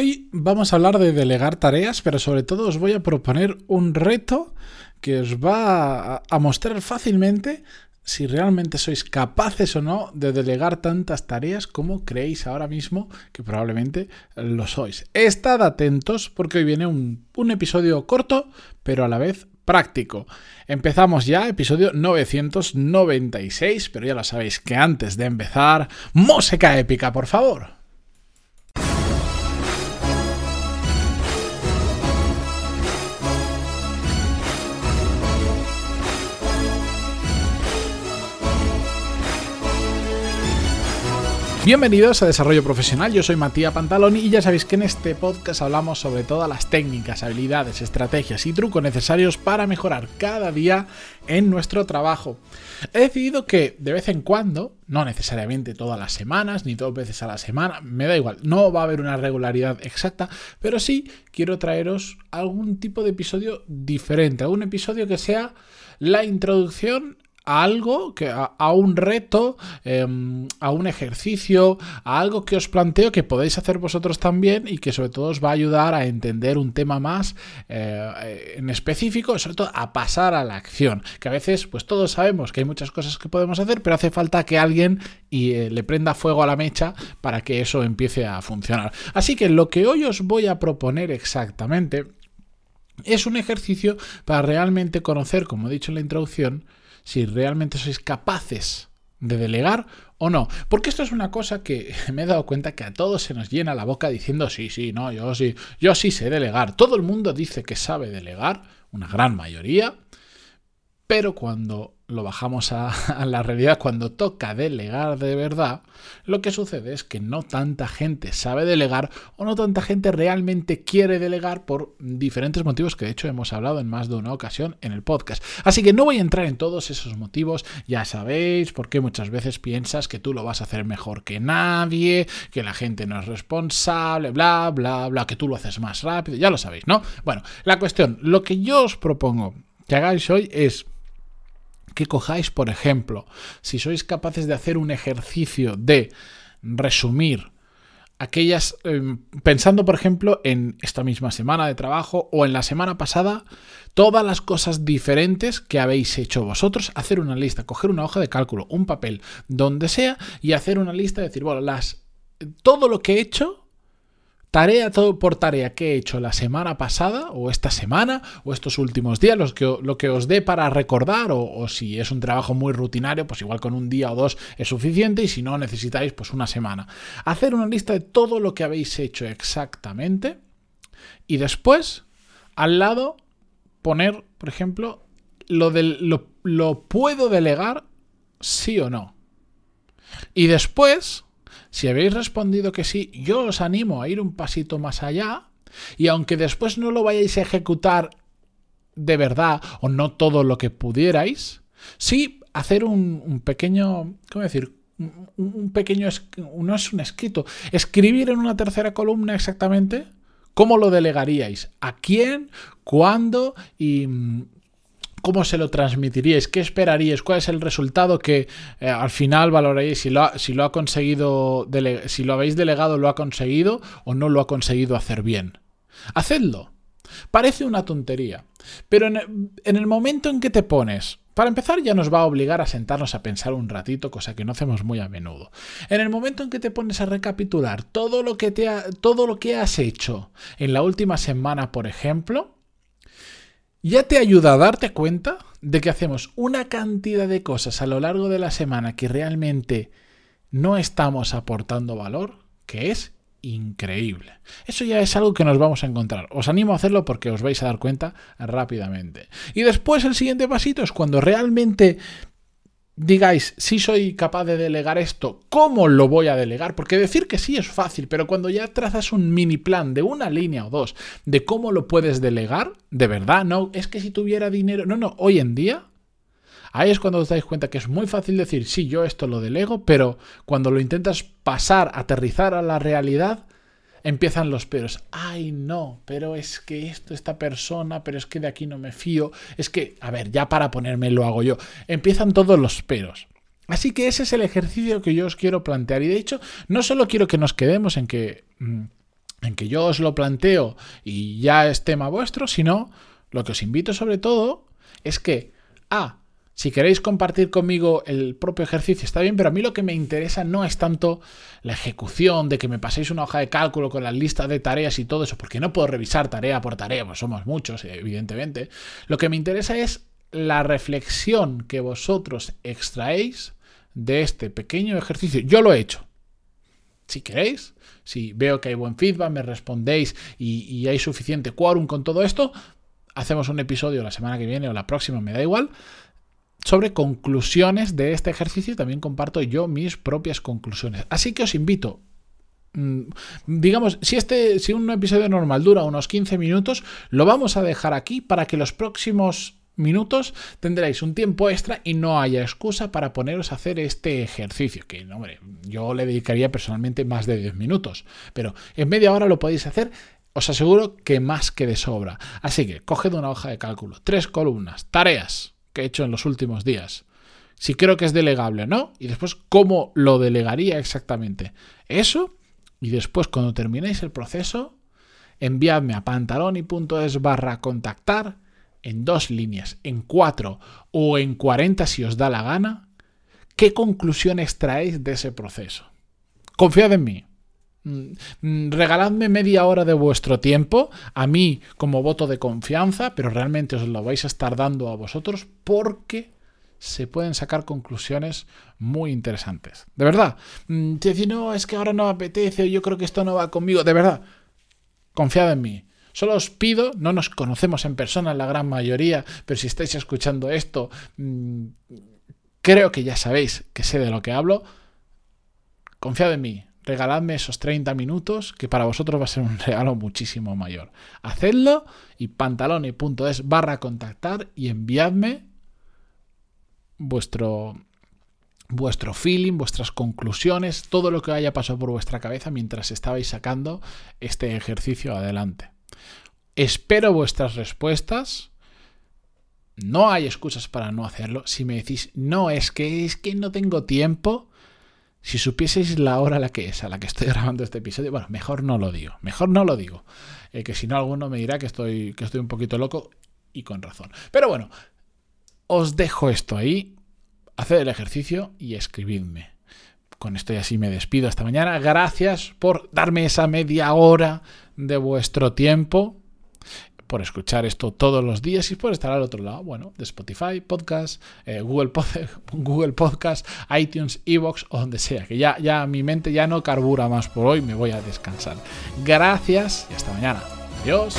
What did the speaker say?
Hoy vamos a hablar de delegar tareas, pero sobre todo os voy a proponer un reto que os va a mostrar fácilmente si realmente sois capaces o no de delegar tantas tareas como creéis ahora mismo que probablemente lo sois. Estad atentos porque hoy viene un, episodio corto, pero a la vez práctico. Empezamos ya, episodio 996, pero ya lo sabéis que antes de empezar, música épica, por favor. Bienvenidos a Desarrollo Profesional, yo soy Matías Pantaloni y ya sabéis que en este podcast hablamos sobre todas las técnicas, habilidades, estrategias y trucos necesarios para mejorar cada día en nuestro trabajo. He decidido que de vez en cuando, no necesariamente todas las semanas ni dos veces a la semana, me da igual, no va a haber una regularidad exacta, pero sí quiero traeros algún tipo de episodio diferente, algún episodio que sea la introducción a algo, que, a, un reto, em, a un ejercicio, a algo que os planteo que podéis hacer vosotros también y que sobre todo os va a ayudar a entender un tema más eh, en específico, sobre todo a pasar a la acción. Que a veces, pues todos sabemos que hay muchas cosas que podemos hacer, pero hace falta que alguien y, eh, le prenda fuego a la mecha para que eso empiece a funcionar. Así que lo que hoy os voy a proponer exactamente es un ejercicio para realmente conocer, como he dicho en la introducción, si realmente sois capaces de delegar o no. Porque esto es una cosa que me he dado cuenta que a todos se nos llena la boca diciendo sí, sí, no, yo sí, yo sí sé delegar. Todo el mundo dice que sabe delegar, una gran mayoría, pero cuando lo bajamos a, la realidad, cuando toca delegar de verdad, lo que sucede es que no tanta gente sabe delegar o no tanta gente realmente quiere delegar por diferentes motivos que de hecho hemos hablado en más de una ocasión en el podcast. Así que no voy a entrar en todos esos motivos, ya sabéis por qué muchas veces piensas que tú lo vas a hacer mejor que nadie, que la gente no es responsable, bla, bla, bla, que tú lo haces más rápido, ya lo sabéis, ¿no? Bueno, la cuestión, lo que yo os propongo que hagáis hoy es que cojáis, por ejemplo, si sois capaces de hacer un ejercicio de resumir aquellas, em, pensando por ejemplo en esta misma semana de trabajo o en la semana pasada, todas las cosas diferentes que habéis hecho vosotros, hacer una lista, coger una hoja de cálculo, un papel, donde sea, y hacer una lista, de decir, bueno, las, todo lo que he hecho tarea todo por tarea que he hecho la semana pasada o esta semana o estos últimos días, los que, lo que os dé para recordar o, si es un trabajo muy rutinario, pues igual con un día o dos es suficiente y si no necesitáis pues una semana. Hacer una lista de todo lo que habéis hecho exactamente y después al lado poner, por ejemplo, lo, del, lo puedo delegar sí o no. Y después si habéis respondido que sí, yo os animo a ir un pasito más allá y aunque después no lo vayáis a ejecutar de verdad o no todo lo que pudierais, sí hacer un, pequeño, ¿cómo decir? Un, pequeño, no es un escrito, escribir en una tercera columna exactamente cómo lo delegaríais, a quién, cuándo y ¿Cómo se lo transmitiríais? ¿Qué esperaríais? ¿Cuál es el resultado que eh, al final valoraríais? Si lo, ha, ha conseguido, si lo habéis delegado, lo ha conseguido o no lo ha conseguido hacer bien. Hacedlo. Parece una tontería, pero en el, momento en que te pones, para empezar ya nos va a obligar a sentarnos a pensar un ratito, cosa que no hacemos muy a menudo. En el momento en que te pones a recapitular todo lo que, te todo lo que has hecho en la última semana, por ejemplo, ya te ayuda a darte cuenta de que hacemos una cantidad de cosas a lo largo de la semana que realmente no estamos aportando valor, que es increíble. Eso ya es algo que nos vamos a encontrar. Os animo a hacerlo porque os vais a dar cuenta rápidamente. Y después el siguiente pasito es cuando realmente digáis, si soy capaz de delegar esto, ¿cómo lo voy a delegar? Porque decir que sí es fácil, pero cuando ya trazas un mini plan de una línea o dos de cómo lo puedes delegar, de verdad, no, es que si tuviera dinero, no, no, hoy en día, ahí es cuando os dais cuenta que es muy fácil decir, sí, yo esto lo delego, pero cuando lo intentas pasar, aterrizar a la realidad, empiezan los peros. Ay, no, pero es que esto, esta persona, pero es que de aquí no me fío. Es que, a ver, ya para ponerme lo hago yo. Empiezan todos los peros. Así que ese es el ejercicio que yo os quiero plantear. Y de hecho, no solo quiero que nos quedemos en que... Mm, en que yo os lo planteo y ya es tema vuestro, sino lo que os invito sobre todo es que, ah, si queréis compartir conmigo el propio ejercicio, está bien, pero a mí lo que me interesa no es tanto la ejecución, de que me paséis una hoja de cálculo con la lista de tareas y todo eso, porque no puedo revisar tarea por tarea, pues somos muchos, evidentemente. Lo que me interesa es la reflexión que vosotros extraéis de este pequeño ejercicio. Yo lo he hecho. Si queréis, si veo que hay buen feedback, me respondéis y, y hay suficiente quórum con todo esto, hacemos un episodio la semana que viene o la próxima, me da igual, sobre conclusiones de este ejercicio. También comparto yo mis propias conclusiones. Así que os invito. Mm, digamos, si este, si un episodio normal dura unos 15 minutos, lo vamos a dejar aquí para que los próximos minutos tendréis un tiempo extra y no haya excusa para poneros a hacer este ejercicio, que hombre, yo le dedicaría personalmente más de 10 minutos, pero en media hora lo podéis hacer, os aseguro que más que de sobra. Así que coged una hoja de cálculo, tres columnas, tareas, que he hecho en los últimos días. Si creo que es delegable o no, y después cómo lo delegaría exactamente. Eso, y después cuando terminéis el proceso, enviadme a pantaloni.es barra contactar en dos líneas, en cuatro o en cuarenta si os da la gana, qué conclusiones traéis de ese proceso. Confiad en mí. Mm, mm, regaladme media hora de vuestro tiempo a mí como voto de confianza, pero realmente os lo vais a estar dando a vosotros porque se pueden sacar conclusiones muy interesantes. De verdad. Mm, si decís, no, es que ahora no apetece, o yo creo que esto no va conmigo. De verdad. Confiad en mí. Solo os pido, no nos conocemos en persona la gran mayoría, pero si estáis escuchando esto, creo que ya sabéis que sé de lo que hablo. Confiad en mí, regaladme esos 30 minutos, que para vosotros va a ser un regalo muchísimo mayor. Hacedlo y pantaloni.es barra contactar y enviadme vuestro, vuestro feeling, vuestras conclusiones, todo lo que haya pasado por vuestra cabeza mientras estabais sacando este ejercicio adelante. Espero vuestras respuestas. No hay excusas para no hacerlo. Si me decís, no, es que es que no tengo tiempo, si supieseis la hora a la que es, a la que estoy grabando este episodio, bueno, mejor no lo digo, mejor no lo digo, eh, que si no alguno me dirá que estoy, que estoy un poquito loco y con razón. Pero bueno, os dejo esto ahí, haced el ejercicio y escribidme. Con esto y así me despido esta mañana. Gracias por darme esa media hora de vuestro tiempo por escuchar esto todos los días y por estar al otro lado, bueno, de Spotify, Podcast, eh, Google, Google Podcast, iTunes, Evox o donde sea, que ya, ya mi mente ya no carbura más por hoy, me voy a descansar. Gracias y hasta mañana. Adiós.